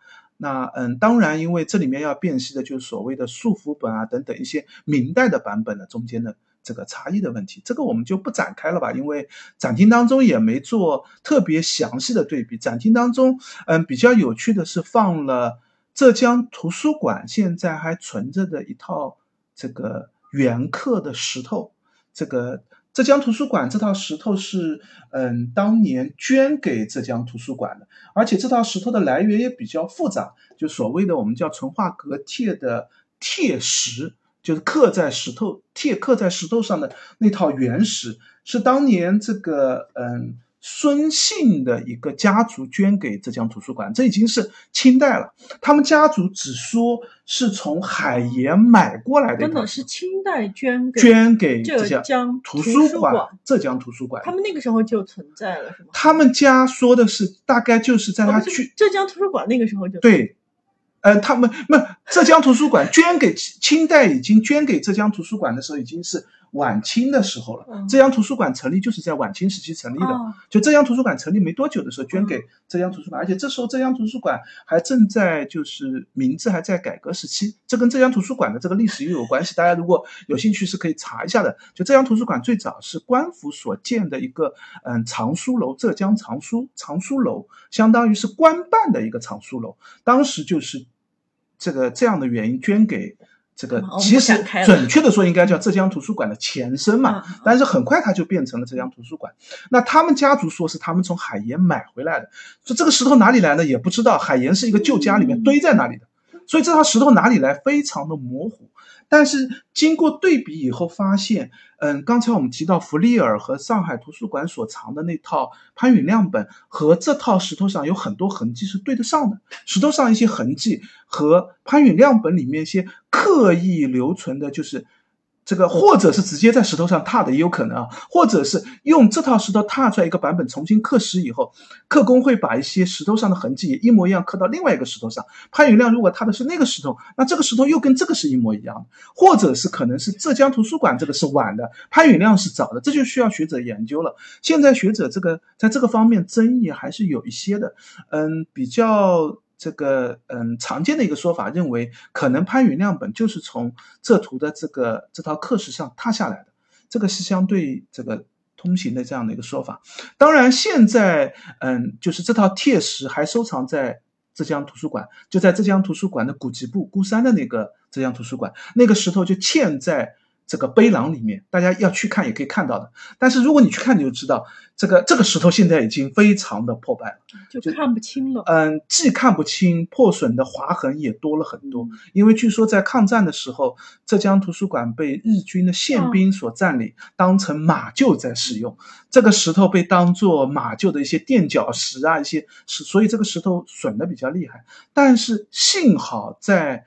那嗯，当然，因为这里面要辨析的就是所谓的束缚本啊等等一些明代的版本的中间的这个差异的问题，这个我们就不展开了吧，因为展厅当中也没做特别详细的对比。展厅当中，嗯，比较有趣的是放了浙江图书馆现在还存着的一套这个原刻的石头，这个。浙江图书馆这套石头是，嗯，当年捐给浙江图书馆的，而且这套石头的来源也比较复杂，就所谓的我们叫淳化阁帖的帖石，就是刻在石头帖刻在石头上的那套原石，是当年这个，嗯。孙姓的一个家族捐给浙江图书馆，这已经是清代了。他们家族只说是从海盐买过来的，真的是清代捐给捐给浙江图书馆。浙江图书馆，他们那个时候就存在了，是吗？他们家说的是，大概就是在他去浙江图书馆那个时候就对，呃，他们那浙江图书馆捐给清代已经捐给浙江图书馆的时候，已经是。晚清的时候了，浙江图书馆成立就是在晚清时期成立的。就浙江图书馆成立没多久的时候，捐给浙江图书馆，而且这时候浙江图书馆还正在就是名字还在改革时期，这跟浙江图书馆的这个历史又有关系。大家如果有兴趣是可以查一下的。就浙江图书馆最早是官府所建的一个嗯藏书楼，浙江藏书藏书楼，相当于是官办的一个藏书楼。当时就是这个这样的原因捐给。这个其实准确的说，应该叫浙江图书馆的前身嘛。但是很快它就变成了浙江图书馆。那他们家族说是他们从海盐买回来的，说这个石头哪里来呢也不知道。海盐是一个旧家里面堆在那里的，所以这套石头哪里来非常的模糊。但是经过对比以后发现，嗯，刚才我们提到弗利尔和上海图书馆所藏的那套潘允亮本和这套石头上有很多痕迹是对得上的，石头上一些痕迹和潘允亮本里面一些刻意留存的，就是。这个或者是直接在石头上踏的也有可能啊，或者是用这套石头踏出来一个版本重新刻石以后，刻工会把一些石头上的痕迹也一模一样刻到另外一个石头上。潘永亮如果踏的是那个石头，那这个石头又跟这个是一模一样的，或者是可能是浙江图书馆这个是晚的，潘永亮是早的，这就需要学者研究了。现在学者这个在这个方面争议还是有一些的，嗯，比较。这个嗯，常见的一个说法认为，可能潘允亮本就是从这图的这个这套刻石上拓下来的，这个是相对这个通行的这样的一个说法。当然，现在嗯，就是这套贴石还收藏在浙江图书馆，就在浙江图书馆的古籍部孤山的那个浙江图书馆，那个石头就嵌在。这个碑廊里面，大家要去看也可以看到的。但是如果你去看，你就知道这个这个石头现在已经非常的破败了，就看不清了。嗯，既看不清，破损的划痕也多了很多。因为据说在抗战的时候，浙江图书馆被日军的宪兵所占领，当成马厩在使用。这个石头被当做马厩的一些垫脚石啊，一些石，所以这个石头损的比较厉害。但是幸好在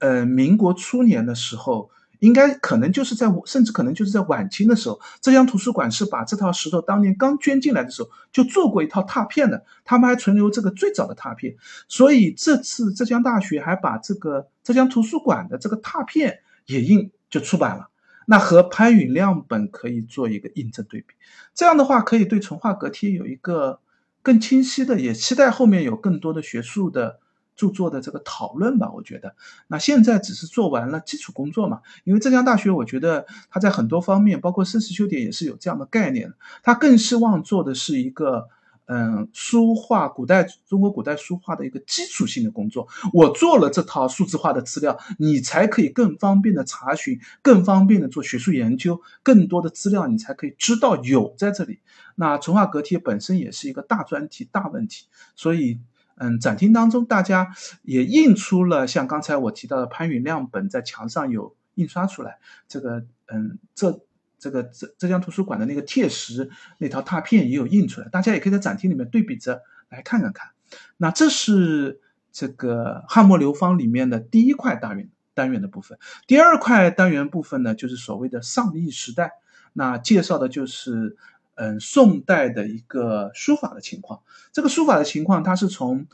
呃民国初年的时候。应该可能就是在，甚至可能就是在晚清的时候，浙江图书馆是把这套石头当年刚捐进来的时候就做过一套拓片的，他们还存留这个最早的拓片，所以这次浙江大学还把这个浙江图书馆的这个拓片也印就出版了，那和潘允亮本可以做一个印证对比，这样的话可以对纯化镉贴有一个更清晰的，也期待后面有更多的学术的著作的这个讨论吧。我觉得，那现在只是做完了基础工作嘛。因为浙江大学，我觉得它在很多方面，包括生词修典也是有这样的概念，它更希望做的是一个。嗯，书画古代中国古代书画的一个基础性的工作，我做了这套数字化的资料，你才可以更方便的查询，更方便的做学术研究，更多的资料你才可以知道有在这里。那淳化阁帖本身也是一个大专题、大问题，所以嗯，展厅当中大家也印出了像刚才我提到的潘允亮本在墙上有印刷出来，这个嗯这。这个浙浙江图书馆的那个帖石那套拓片也有印出来，大家也可以在展厅里面对比着来看看看。那这是这个汉末流芳里面的第一块单元单元的部分。第二块单元部分呢，就是所谓的上亿时代，那介绍的就是嗯宋代的一个书法的情况。这个书法的情况，它是从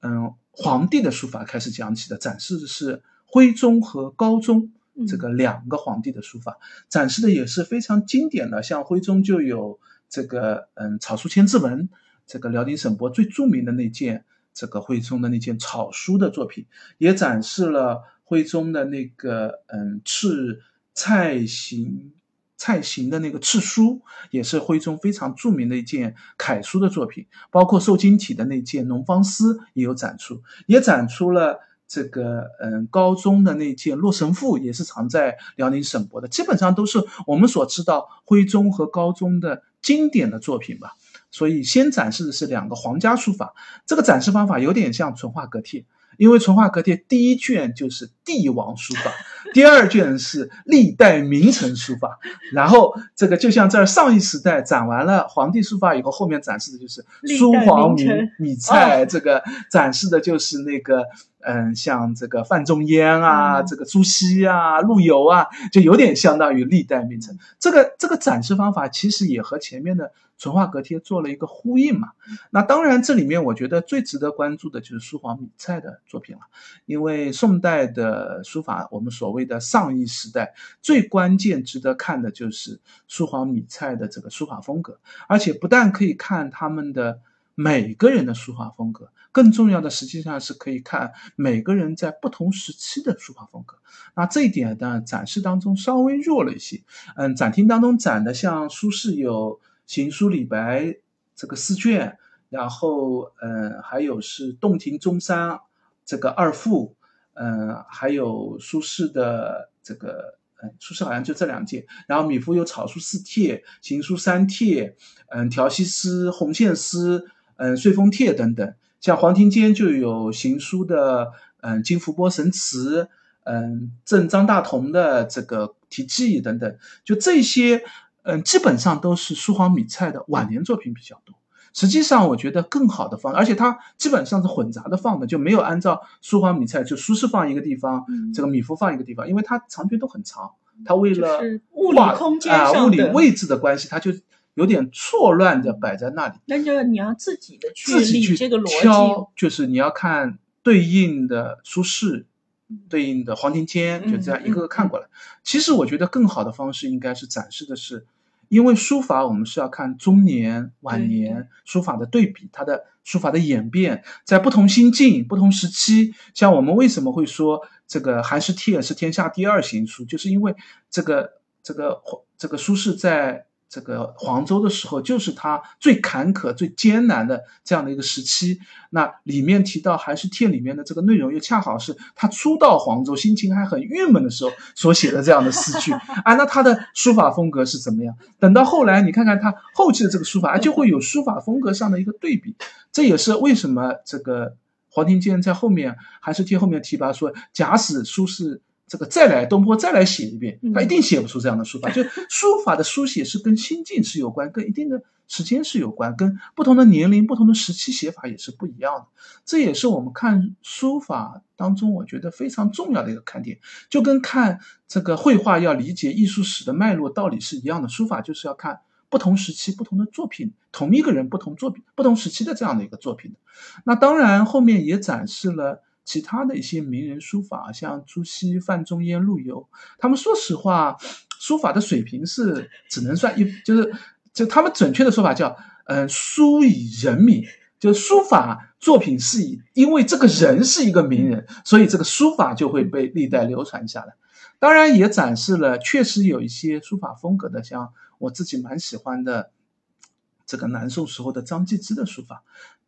嗯皇帝的书法开始讲起的，展示的是徽宗和高宗。这个两个皇帝的书法展示的也是非常经典的，像徽宗就有这个嗯草书千字文，这个辽宁省博最著名的那件这个徽宗的那件草书的作品，也展示了徽宗的那个嗯敕蔡行蔡行的那个赤书，也是徽宗非常著名的一件楷书的作品，包括瘦金体的那件农方思也有展出，也展出了。这个嗯，高宗的那件《洛神赋》也是藏在辽宁省博的，基本上都是我们所知道徽宗和高宗的经典的作品吧。所以先展示的是两个皇家书法，这个展示方法有点像淳化阁帖。因为淳化阁帖第一卷就是帝王书法，第二卷是历代名臣书法，然后这个就像这儿上一时代展完了皇帝书法以后，后面展示的就是苏黄米米蔡，这个展示的就是那个嗯，像这个范仲淹啊，这个朱熹啊，陆游啊，就有点相当于历代名臣。这个这个展示方法其实也和前面的。淳化阁帖做了一个呼应嘛？那当然，这里面我觉得最值得关注的就是苏黄米蔡的作品了，因为宋代的书法，我们所谓的上亿时代，最关键值得看的就是苏黄米蔡的这个书法风格，而且不但可以看他们的每个人的书法风格，更重要的实际上是可以看每个人在不同时期的书法风格。那这一点呢，展示当中稍微弱了一些。嗯，展厅当中展的像苏轼有。行书李白这个四卷，然后嗯，还有是洞庭中山这个二赋，嗯，还有苏轼的这个嗯，苏轼好像就这两件，然后米芾有草书四帖、行书三帖，嗯，调息诗、红线诗，嗯，岁风帖等等。像黄庭坚就有行书的嗯，金福波神词，嗯，赠张大同的这个题记等等，就这些。嗯，基本上都是苏黄米蔡的晚年作品比较多。实际上，我觉得更好的放，而且它基本上是混杂的放的，就没有按照苏黄米蔡就苏轼放一个地方，这个米芾放一个地方，因为它长卷都很长，它为了物理空间啊物理位置的关系，它就有点错乱的摆在那里。那就你要自己的去自己去这个逻辑，就是你要看对应的苏轼。对应的黄庭坚就这样一个个看过来。其实我觉得更好的方式应该是展示的是，因为书法我们是要看中年、晚年书法的对比，它的书法的演变，在不同心境、不同时期。像我们为什么会说这个《寒食帖》是天下第二行书，就是因为这个这个这个苏轼在。这个黄州的时候，就是他最坎坷、最艰难的这样的一个时期。那里面提到《寒食帖》里面的这个内容，又恰好是他初到黄州，心情还很郁闷的时候所写的这样的诗句啊。那他的书法风格是怎么样？等到后来，你看看他后期的这个书法，就会有书法风格上的一个对比。这也是为什么这个黄庭坚在后面《寒食帖》后面提拔说，假使苏轼。这个再来东坡再来写一遍，他一定写不出这样的书法。就书法的书写是跟心境是有关，跟一定的时间是有关，跟不同的年龄、不同的时期写法也是不一样的。这也是我们看书法当中我觉得非常重要的一个看点，就跟看这个绘画要理解艺术史的脉络道理是一样的。书法就是要看不同时期不同的作品，同一个人不同作品、不同时期的这样的一个作品。那当然后面也展示了。其他的一些名人书法，像朱熹、范仲淹、陆游，他们说实话，书法的水平是只能算一，就是就他们准确的说法叫，嗯，书以人民，就书法作品是以，因为这个人是一个名人，所以这个书法就会被历代流传下来。当然也展示了，确实有一些书法风格的，像我自己蛮喜欢的这个南宋时候的张继之的书法。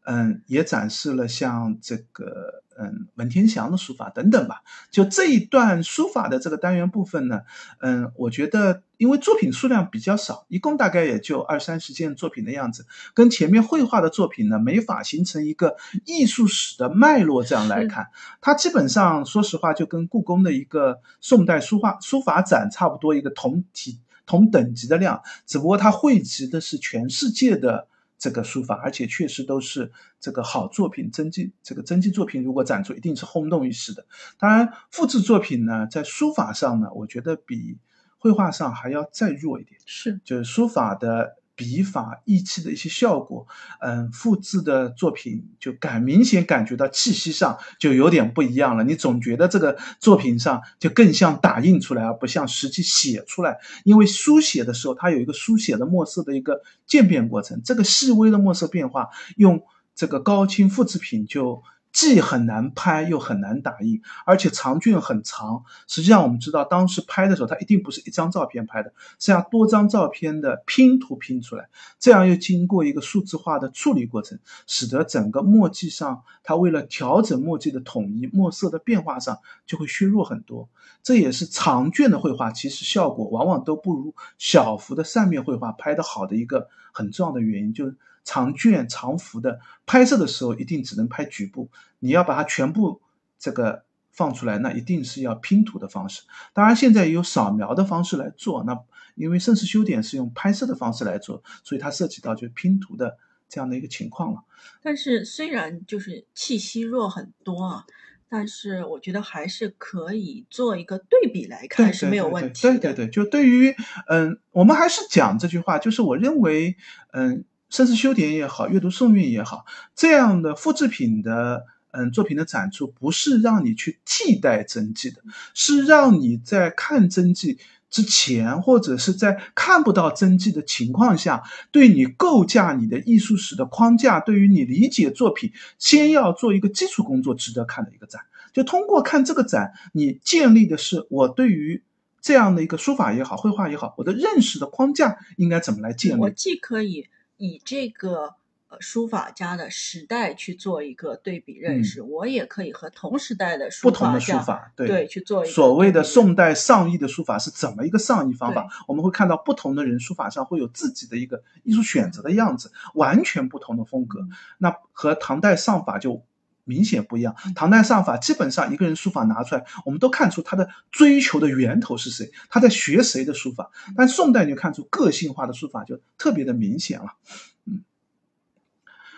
嗯，也展示了像这个嗯文天祥的书法等等吧。就这一段书法的这个单元部分呢，嗯，我觉得因为作品数量比较少，一共大概也就二三十件作品的样子，跟前面绘画的作品呢没法形成一个艺术史的脉络。这样来看，它基本上说实话就跟故宫的一个宋代书画书法展差不多，一个同体同等级的量，只不过它汇集的是全世界的。这个书法，而且确实都是这个好作品，真迹这个真迹作品，如果展出，一定是轰动一时的。当然，复制作品呢，在书法上呢，我觉得比绘画上还要再弱一点。是，就是书法的。笔法、意气的一些效果，嗯，复制的作品就感明显感觉到气息上就有点不一样了。你总觉得这个作品上就更像打印出来，而不像实际写出来。因为书写的时候，它有一个书写的墨色的一个渐变过程，这个细微的墨色变化，用这个高清复制品就。既很难拍又很难打印，而且长卷很长。实际上，我们知道当时拍的时候，它一定不是一张照片拍的，是要多张照片的拼图拼出来。这样又经过一个数字化的处理过程，使得整个墨迹上，它为了调整墨迹的统一，墨色的变化上就会削弱很多。这也是长卷的绘画其实效果往往都不如小幅的扇面绘画拍得好的一个很重要的原因，就是。长卷长幅的拍摄的时候，一定只能拍局部。你要把它全部这个放出来，那一定是要拼图的方式。当然，现在也有扫描的方式来做。那因为盛世修典是用拍摄的方式来做，所以它涉及到就是拼图的这样的一个情况了。但是虽然就是气息弱很多啊，但是我觉得还是可以做一个对比来看是没有问题的。对对对，就对于嗯，我们还是讲这句话，就是我认为嗯。甚至修典也好，阅读颂韵也好，这样的复制品的嗯作品的展出，不是让你去替代真迹的，是让你在看真迹之前，或者是在看不到真迹的情况下，对你构架你的艺术史的框架，对于你理解作品，先要做一个基础工作，值得看的一个展。就通过看这个展，你建立的是我对于这样的一个书法也好，绘画也好，我的认识的框架应该怎么来建立？我既可以。以这个呃书法家的时代去做一个对比认识，我也可以和同时代的不同的书法对去做所谓的宋代上意的书法是怎么一个上意方法？我们会看到不同的人书法上会有自己的一个艺术选择的样子，完全不同的风格。那和唐代上法就。明显不一样。唐代上法基本上一个人书法拿出来，我们都看出他的追求的源头是谁，他在学谁的书法。但宋代你就看出个性化的书法就特别的明显了。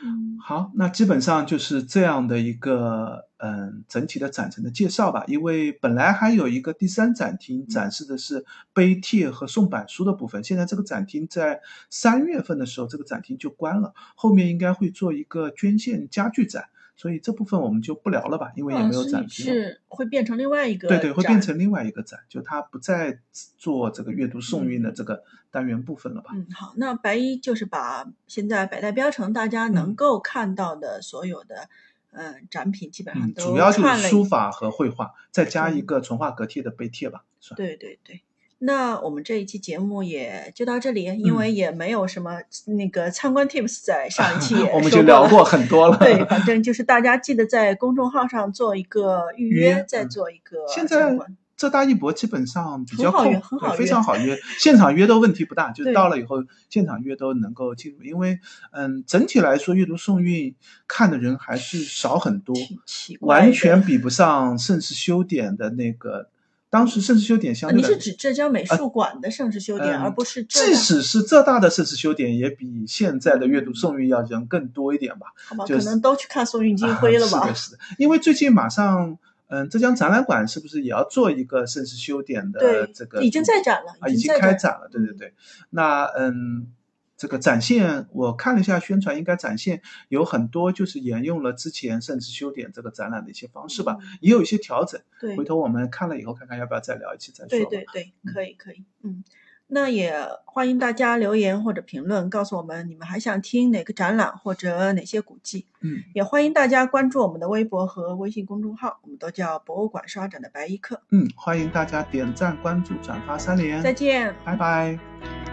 嗯，好，那基本上就是这样的一个嗯整体的展陈的介绍吧。因为本来还有一个第三展厅展示的是碑帖和宋版书的部分，现在这个展厅在三月份的时候这个展厅就关了，后面应该会做一个捐献家具展。所以这部分我们就不聊了吧，因为也没有展厅。是会变成另外一个对对，会变成另外一个展，就它不再做这个阅读颂韵的这个单元部分了吧？嗯，好，那白衣就是把现在百代标城大家能够看到的所有的嗯展品，基本上都主要就是书法和绘画，再加一个纯画格贴的碑帖吧，算。对对对。那我们这一期节目也就到这里，因为也没有什么那个参观 tips，在上一期 我们就聊过很多了。对，反正就是大家记得在公众号上做一个预约，再做一个现在浙大艺博基本上比较空，很好约，非常好约，现场约都问题不大，就到了以后现场约都能够进入。因为嗯，整体来说阅读宋韵看的人还是少很多，完全比不上盛世修典的那个。当时盛世修典相对，你是指浙江美术馆的盛世修典，而不是即使是浙大的盛世修典，也比现在的阅读宋韵要人更多一点吧？好吧，可能都去看宋韵金辉了吧？是的，是的。因为最近马上，嗯，浙江展览馆是不是也要做一个盛世修典的这个？已经在展了，啊，已经开展了。对对对，那嗯。这个展现，我看了一下宣传，应该展现有很多就是沿用了之前甚至修点这个展览的一些方式吧，也有一些调整。对，回头我们看了以后，看看要不要再聊一期再说。对对对，可以可以，嗯，那也欢迎大家留言或者评论，告诉我们你们还想听哪个展览或者哪些古迹。嗯，也欢迎大家关注我们的微博和微信公众号，我们都叫博物馆刷展的白衣客。嗯，欢迎大家点赞、关注、转发三连。再见。拜拜。